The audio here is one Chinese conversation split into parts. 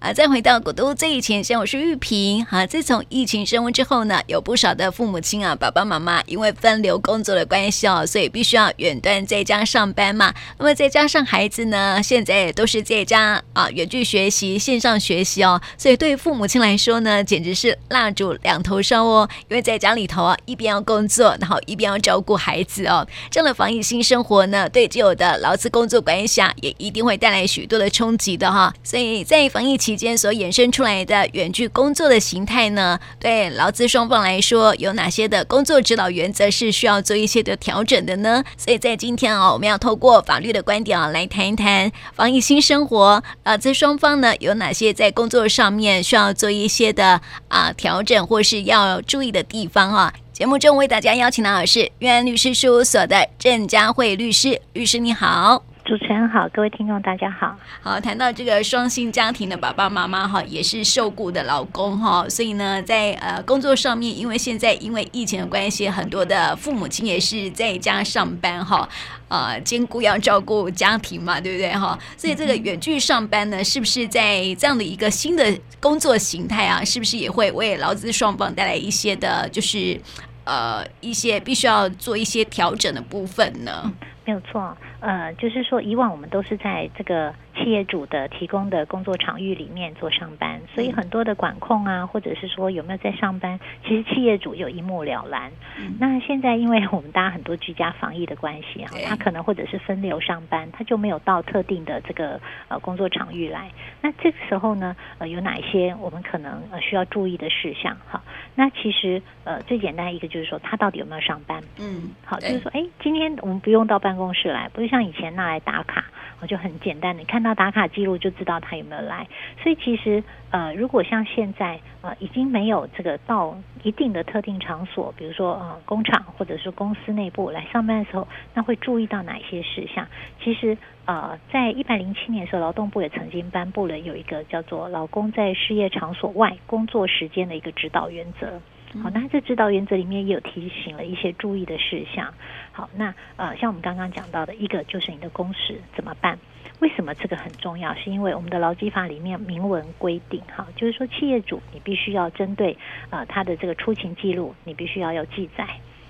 啊，再回到古都最以前，像我是玉萍哈。自从疫情升温之后呢，有不少的父母亲啊，爸爸妈妈因为分流工作的关系哦，所以必须要远端在家上班嘛。那么再加上孩子呢，现在也都是在家啊远距学习、线上学习哦，所以对于父母亲来说呢，简直是蜡烛两头烧哦。因为在家里头啊，一边要工作，然后一边要照顾孩子哦，这样的防疫新生活呢，对既有的劳资工作关系啊，也一定会带来许多的冲击的哈。所以在防疫期期间所衍生出来的远距工作的形态呢，对劳资双方来说，有哪些的工作指导原则是需要做一些的调整的呢？所以在今天啊，我们要透过法律的观点啊，来谈一谈防疫新生活，劳资双方呢有哪些在工作上面需要做一些的啊调整，或是要注意的地方啊。节目中为大家邀请到的是苑安律师事务所的郑佳慧律师，律师你好。主持人好，各位听众大家好。好，谈到这个双薪家庭的爸爸妈妈哈，也是受雇的老公哈，所以呢，在呃工作上面，因为现在因为疫情的关系，很多的父母亲也是在家上班哈，呃，兼顾要照顾家庭嘛，对不对哈？所以这个远距上班呢，是不是在这样的一个新的工作形态啊，是不是也会为劳资双方带来一些的，就是呃一些必须要做一些调整的部分呢？没有错，呃，就是说以往我们都是在这个。企业主的提供的工作场域里面做上班，所以很多的管控啊，或者是说有没有在上班，其实企业主有一目了然。嗯、那现在因为我们大家很多居家防疫的关系啊，他可能或者是分流上班，他就没有到特定的这个呃工作场域来。那这个时候呢，呃，有哪一些我们可能呃需要注意的事项？哈，那其实呃最简单一个就是说他到底有没有上班？嗯，好，就是说哎，今天我们不用到办公室来，不是像以前那来打卡。我就很简单，你看到打卡记录就知道他有没有来。所以其实，呃，如果像现在，呃，已经没有这个到一定的特定场所，比如说呃工厂或者是公司内部来上班的时候，那会注意到哪些事项？其实，呃，在一百零七年的时候，劳动部也曾经颁布了有一个叫做“劳工在事业场所外工作时间”的一个指导原则。好，那这指导原则里面也有提醒了一些注意的事项。好，那呃，像我们刚刚讲到的一个就是你的工时怎么办？为什么这个很重要？是因为我们的劳基法里面明文规定，哈，就是说企业主你必须要针对呃他的这个出勤记录，你必须要有记载。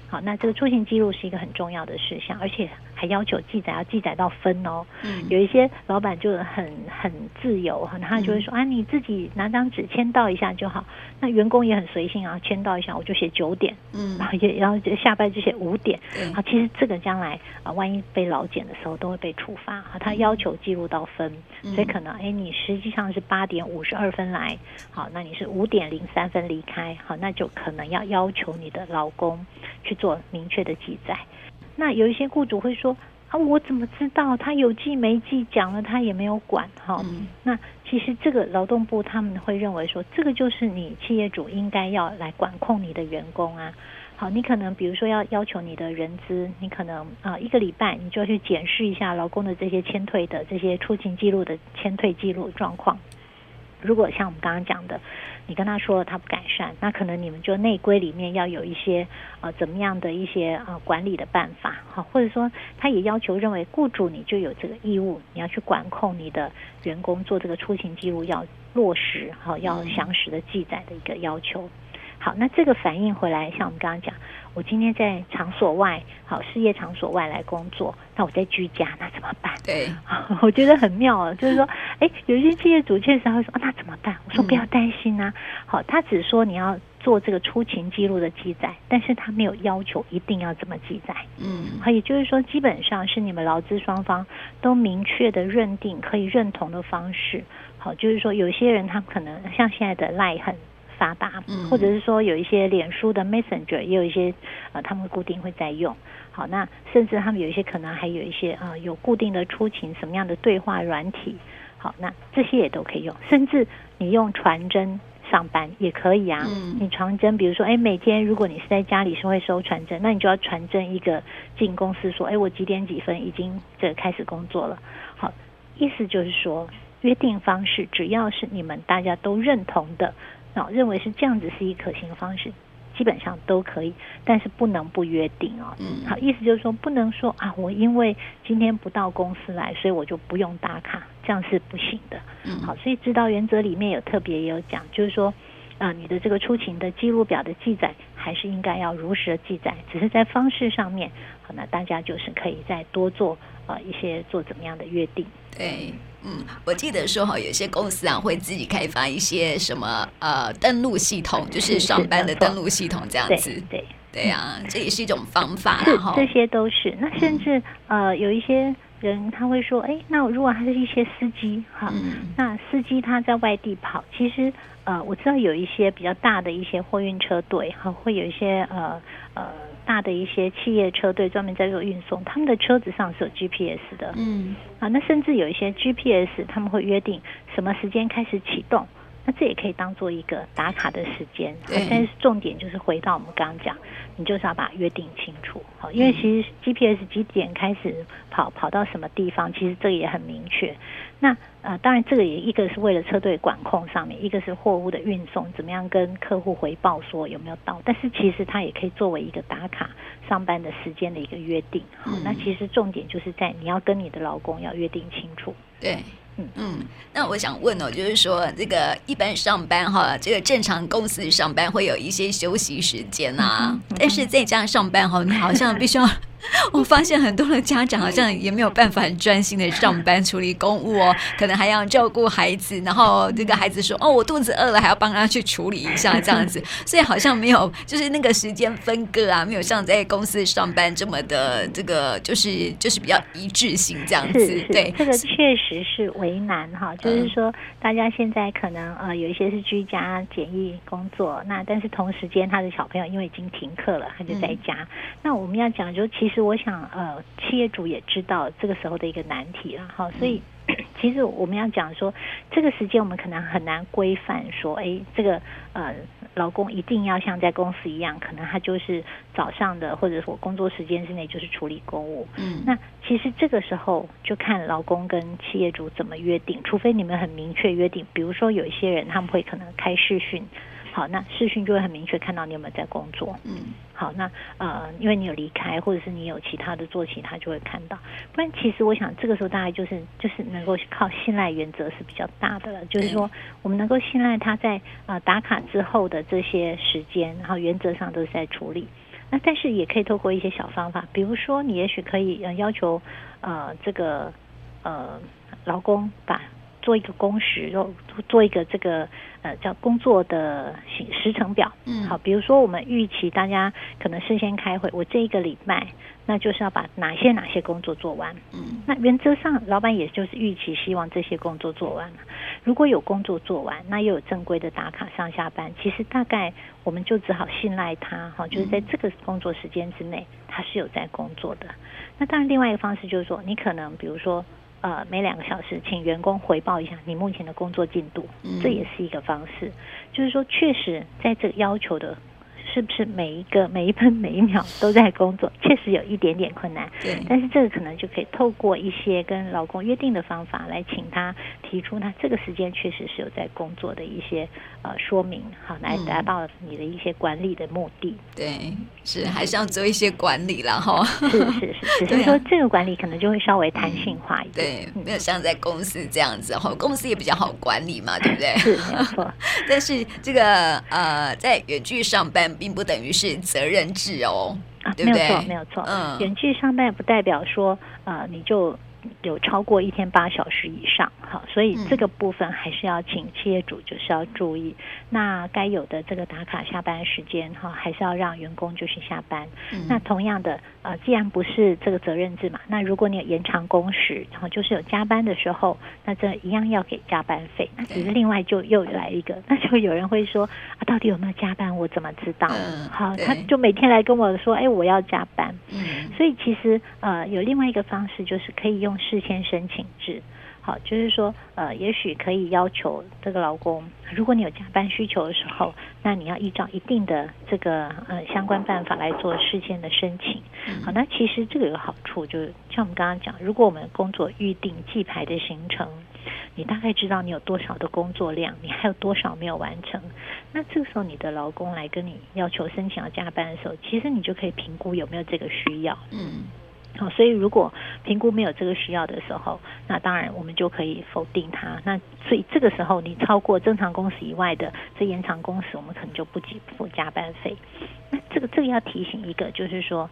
好，那这个出勤记录是一个很重要的事项，而且还要求记载要记载到分哦。嗯，有一些老板就很很自由，哈，他就会说、嗯、啊，你自己拿张纸签到一下就好。那员工也很随性啊，签到一下我就写九点，嗯，然后也然后下班就写五点。啊，其实这个将来啊，万一被劳检的时候都会被处罚啊。他要求记录到分，嗯、所以可能哎，你实际上是八点五十二分来，好，那你是五点零三分离开，好，那就可能要要求你的老公去做明确的记载，那有一些雇主会说啊，我怎么知道他有记没记？讲了他也没有管哈。嗯、那其实这个劳动部他们会认为说，这个就是你企业主应该要来管控你的员工啊。好，你可能比如说要要求你的人资，你可能啊一个礼拜你就要去检视一下劳工的这些签退的这些出勤记录的签退记录状况。如果像我们刚刚讲的，你跟他说了他不改善，那可能你们就内规里面要有一些呃怎么样的一些呃管理的办法，哈，或者说他也要求认为雇主你就有这个义务，你要去管控你的员工做这个出勤记录要落实，哈，要详实的记载的一个要求。好，那这个反应回来，像我们刚刚讲。我今天在场所外，好，事业场所外来工作，那我在居家，那怎么办？对，我觉得很妙啊，就是说，哎，有一些企业主确实他会说，啊，那怎么办？我说不要担心啊，好，他只说你要做这个出勤记录的记载，但是他没有要求一定要怎么记载，嗯，好，也就是说，基本上是你们劳资双方都明确的认定可以认同的方式，好，就是说，有些人他可能像现在的赖很。发达，或者是说有一些脸书的 Messenger，也有一些呃，他们固定会在用。好，那甚至他们有一些可能还有一些啊、呃，有固定的出勤什么样的对话软体。好，那这些也都可以用。甚至你用传真上班也可以啊。嗯。你传真，比如说，哎，每天如果你是在家里是会收传真，那你就要传真一个进公司说，哎，我几点几分已经这开始工作了。好，意思就是说，约定方式只要是你们大家都认同的。认为是这样子是一可行的方式，基本上都可以，但是不能不约定哦。嗯，好，意思就是说不能说啊，我因为今天不到公司来，所以我就不用打卡，这样是不行的。嗯，好，所以指导原则里面有特别也有讲，就是说，啊，你的这个出勤的记录表的记载还是应该要如实的记载，只是在方式上面，好，那大家就是可以再多做呃一些做怎么样的约定。对。嗯，我记得说哈，有些公司啊会自己开发一些什么呃登录系统，就是上班的登录系统这样子。对对呀，这也是一种方法。是，这些都是。那甚至呃有一些人他会说，哎，那如果他是一些司机哈，那司机他在外地跑，其实呃我知道有一些比较大的一些货运车队哈，会有一些呃呃。大的一些企业车队专门在做运送，他们的车子上是有 GPS 的，嗯，啊，那甚至有一些 GPS，他们会约定什么时间开始启动，那这也可以当做一个打卡的时间。对，但是重点就是回到我们刚刚讲，你就是要把它约定清楚，好，因为其实 GPS 几点开始跑，跑到什么地方，其实这个也很明确。那呃，当然，这个也一个是为了车队管控上面，一个是货物的运送，怎么样跟客户回报说有没有到。但是其实它也可以作为一个打卡上班的时间的一个约定。好，那其实重点就是在你要跟你的老公要约定清楚。对。嗯，那我想问哦，就是说这个一般上班哈，这个正常公司上班会有一些休息时间啊，嗯嗯、但是在家上班哈，你好像必须要。我发现很多的家长好像也没有办法很专心的上班处理公务哦，可能还要照顾孩子，然后这个孩子说哦，我肚子饿了，还要帮他去处理一下这样子，所以好像没有就是那个时间分割啊，没有像在公司上班这么的这个就是就是比较一致性这样子。对，这个确实是为难哈，就是说大家现在可能呃有一些是居家检疫工作，那但是同时间他的小朋友因为已经停课了，他就在家。嗯、那我们要讲就其实。其实我想，呃，企业主也知道这个时候的一个难题了，哈，所以 其实我们要讲说，这个时间我们可能很难规范说，哎，这个呃，劳工一定要像在公司一样，可能他就是早上的或者我工作时间之内就是处理公务，嗯，那其实这个时候就看劳工跟企业主怎么约定，除非你们很明确约定，比如说有一些人他们会可能开视讯。好，那视讯就会很明确看到你有没有在工作。嗯，好，那呃，因为你有离开，或者是你有其他的做其他，就会看到。不然，其实我想这个时候大概就是就是能够靠信赖原则是比较大的了。就是说，我们能够信赖他在呃打卡之后的这些时间，然后原则上都是在处理。那但是也可以透过一些小方法，比如说你也许可以呃要求呃这个呃劳工把做一个工时，做做一个这个。呃，叫工作的行时程表，嗯，好，比如说我们预期大家可能事先开会，我这一个礼拜，那就是要把哪些哪些工作做完，嗯，那原则上老板也就是预期希望这些工作做完，如果有工作做完，那又有正规的打卡上下班，其实大概我们就只好信赖他，哈，就是在这个工作时间之内，他是有在工作的。那当然，另外一个方式就是说，你可能比如说。呃，每两个小时请员工回报一下你目前的工作进度，嗯，这也是一个方式。就是说，确实在这个要求的。是不是每一个每一分每一秒都在工作？确实有一点点困难。对。但是这个可能就可以透过一些跟老公约定的方法来请他提出，呢这个时间确实是有在工作的一些呃说明，好来达到你的一些管理的目的。嗯、对，是还是要做一些管理了哈。是是是，只是说这个管理可能就会稍微弹性化一点。对，没有像在公司这样子哈，公司也比较好管理嘛，对不对？是没错。但是这个呃，在远距上班。并不等于是责任制哦，啊，对不对？没有错，没有错。嗯，远距上班不代表说，呃，你就。有超过一天八小时以上，好，所以这个部分还是要请企业主就是要注意。嗯、那该有的这个打卡下班时间哈，还是要让员工就是下班。嗯、那同样的，呃，既然不是这个责任制嘛，那如果你有延长工时，然后就是有加班的时候，那这一样要给加班费。那只是另外就又来一个，那就有人会说啊，到底有没有加班？我怎么知道？嗯、好，他就每天来跟我说，哎，我要加班。嗯，所以其实呃，有另外一个方式，就是可以用。事先申请制，好，就是说，呃，也许可以要求这个劳工，如果你有加班需求的时候，那你要依照一定的这个呃相关办法来做事先的申请。好，那其实这个有个好处，就是像我们刚刚讲，如果我们工作预定记牌的行程，你大概知道你有多少的工作量，你还有多少没有完成。那这个时候你的劳工来跟你要求申请要加班的时候，其实你就可以评估有没有这个需要。嗯。好，所以如果评估没有这个需要的时候，那当然我们就可以否定它。那所以这个时候你超过正常工时以外的这延长工时，我们可能就不给付加班费。那这个这个要提醒一个，就是说，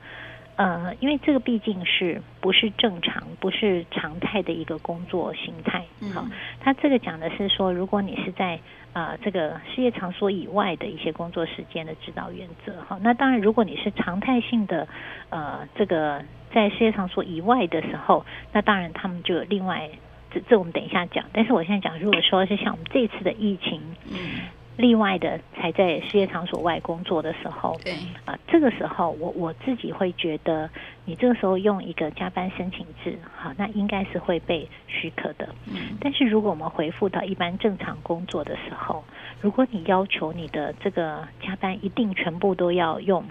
呃，因为这个毕竟是不是正常、不是常态的一个工作形态。好，他这个讲的是说，如果你是在呃这个事业场所以外的一些工作时间的指导原则。好，那当然如果你是常态性的呃这个。在事业场所以外的时候，那当然他们就有另外，这这我们等一下讲。但是我现在讲，如果说是像我们这一次的疫情，嗯，例外的才在事业场所外工作的时候，对，啊、呃，这个时候我我自己会觉得，你这个时候用一个加班申请制，好，那应该是会被许可的。嗯，但是如果我们回复到一般正常工作的时候，如果你要求你的这个加班一定全部都要用。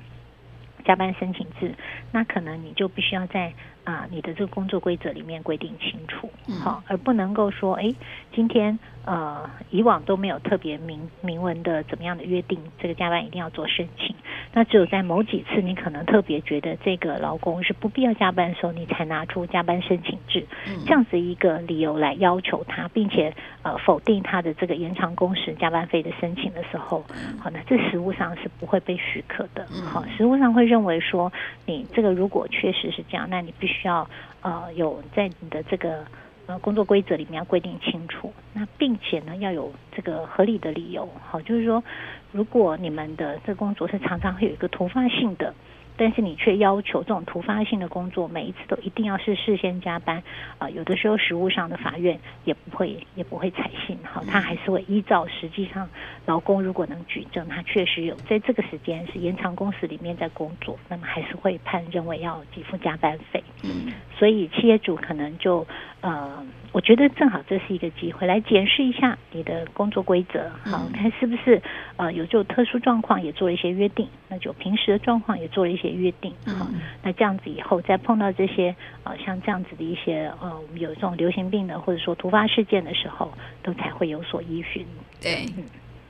加班申请制，那可能你就必须要在啊、呃、你的这个工作规则里面规定清楚，好、嗯，而不能够说，哎，今天呃以往都没有特别明明文的怎么样的约定，这个加班一定要做申请。那只有在某几次你可能特别觉得这个劳工是不必要加班的时候，你才拿出加班申请制，这样子一个理由来要求他，并且呃否定他的这个延长工时加班费的申请的时候，好，那这实务上是不会被许可的。好，实务上会认为说，你这个如果确实是这样，那你必须要呃有在你的这个。呃，工作规则里面要规定清楚，那并且呢要有这个合理的理由，好，就是说，如果你们的这工作是常常会有一个突发性的。但是你却要求这种突发性的工作每一次都一定要是事先加班，啊、呃，有的时候实务上的法院也不会也不会采信，好，他还是会依照实际上劳工如果能举证，他确实有在这个时间是延长工时里面在工作，那么还是会判认为要给付加班费。嗯，所以企业主可能就呃，我觉得正好这是一个机会来检视一下你的工作规则，好，看是不是呃有这种特殊状况也做了一些约定，那就平时的状况也做了一些。约定好，那这样子以后再碰到这些呃像这样子的一些呃我们有这种流行病的或者说突发事件的时候，都才会有所依循。对，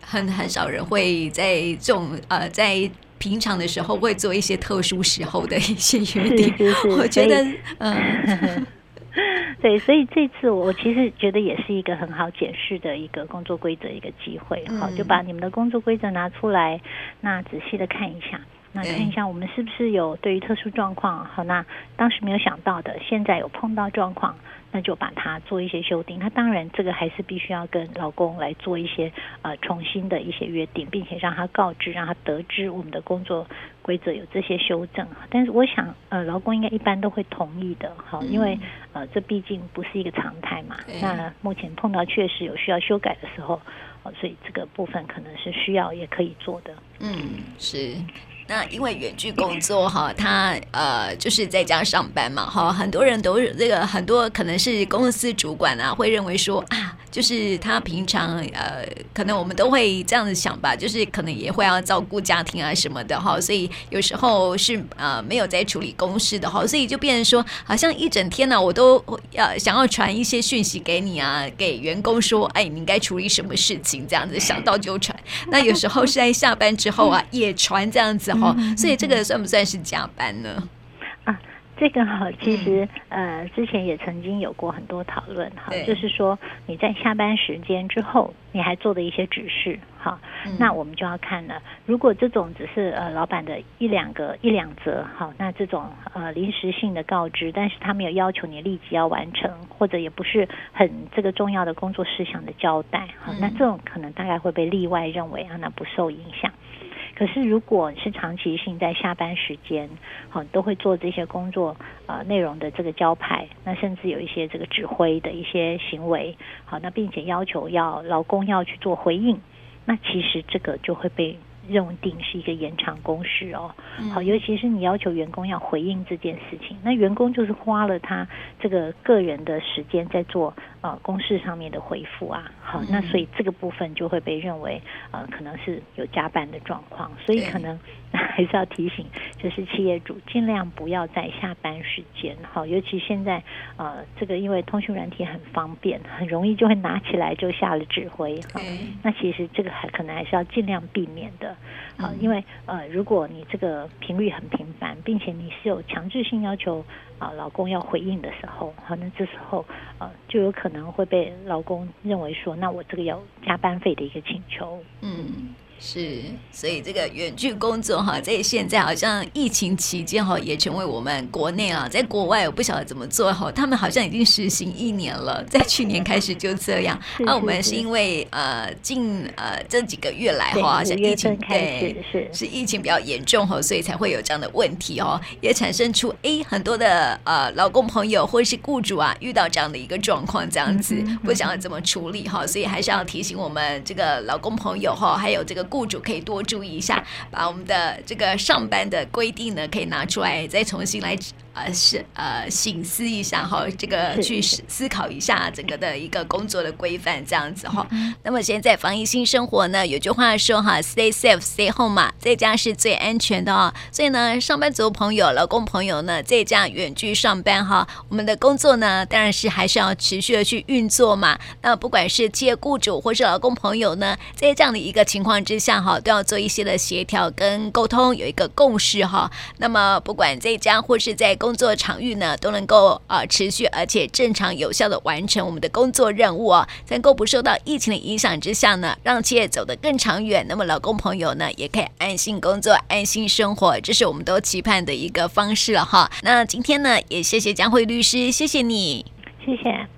很很少人会在这种呃在平常的时候会做一些特殊时候的一些约定。是是是，我觉得嗯，对，所以这次我其实觉得也是一个很好解释的一个工作规则一个机会。好，就把你们的工作规则拿出来，那仔细的看一下。那看一下，我们是不是有对于特殊状况，好，那当时没有想到的，现在有碰到状况，那就把它做一些修订。那当然，这个还是必须要跟老公来做一些呃重新的一些约定，并且让他告知，让他得知我们的工作规则有这些修正。但是我想，呃，老公应该一般都会同意的，好，因为呃，这毕竟不是一个常态嘛。那目前碰到确实有需要修改的时候，所以这个部分可能是需要也可以做的。嗯，是。那因为远距工作哈，他呃就是在家上班嘛哈，很多人都这个很多可能是公司主管啊，会认为说啊，就是他平常呃可能我们都会这样子想吧，就是可能也会要照顾家庭啊什么的哈，所以有时候是呃没有在处理公事的哈，所以就变成说好像一整天呢、我都要想要传一些讯息给你啊，给员工说哎你应该处理什么事情这样子，想到就传。那有时候是在下班之后啊也传这样子。哈，所以这个算不算是加班呢？啊，这个哈，其实呃，之前也曾经有过很多讨论哈，就是说你在下班时间之后，你还做的一些指示哈，那我们就要看了。如果这种只是呃老板的一两个一两则哈，那这种呃临时性的告知，但是他没有要求你立即要完成，或者也不是很这个重要的工作事项的交代，哈，那这种可能大概会被例外认为啊，那不受影响。可是，如果是长期性在下班时间，好，都会做这些工作呃内容的这个交派，那甚至有一些这个指挥的一些行为，好，那并且要求要劳工要去做回应，那其实这个就会被认定是一个延长工时哦。好，尤其是你要求员工要回应这件事情，那员工就是花了他这个个人的时间在做。呃公事上面的回复啊，好，那所以这个部分就会被认为呃可能是有加班的状况，所以可能还是要提醒，就是企业主尽量不要在下班时间，好，尤其现在呃这个因为通讯软体很方便，很容易就会拿起来就下了指挥，好，那其实这个还可能还是要尽量避免的，好，因为呃如果你这个频率很频繁，并且你是有强制性要求。啊，老公要回应的时候，可能这时候呃，就有可能会被老公认为说，那我这个要加班费的一个请求，嗯。是，所以这个远距工作哈，在现在好像疫情期间哈，也成为我们国内啊，在国外我不晓得怎么做哈，他们好像已经实行一年了，在去年开始就这样。那、啊、我们是因为呃近呃这几个月来哈，像疫情对是是疫情比较严重哈，所以才会有这样的问题哦，也产生出哎很多的呃劳工朋友或者是雇主啊遇到这样的一个状况，这样子不晓得怎么处理哈，所以还是要提醒我们这个劳工朋友哈，还有这个。雇主可以多注意一下，把我们的这个上班的规定呢，可以拿出来再重新来。呃，是呃，醒思一下哈，这个去思考一下整个的一个工作的规范这样子哈。那么现在防疫新生活呢，有句话说哈，Stay safe, stay home 嘛，在家是最安全的哦。所以呢，上班族朋友、劳工朋友呢，在家远距上班哈，我们的工作呢，当然是还是要持续的去运作嘛。那不管是企业雇主或是劳工朋友呢，在这样的一个情况之下哈，都要做一些的协调跟沟通，有一个共识哈。那么不管在家或是在工工作场域呢，都能够呃持续而且正常有效的完成我们的工作任务哦，在能够不受到疫情的影响之下呢，让企业走得更长远。那么老公朋友呢，也可以安心工作、安心生活，这是我们都期盼的一个方式了哈。那今天呢，也谢谢江慧律师，谢谢你，谢谢。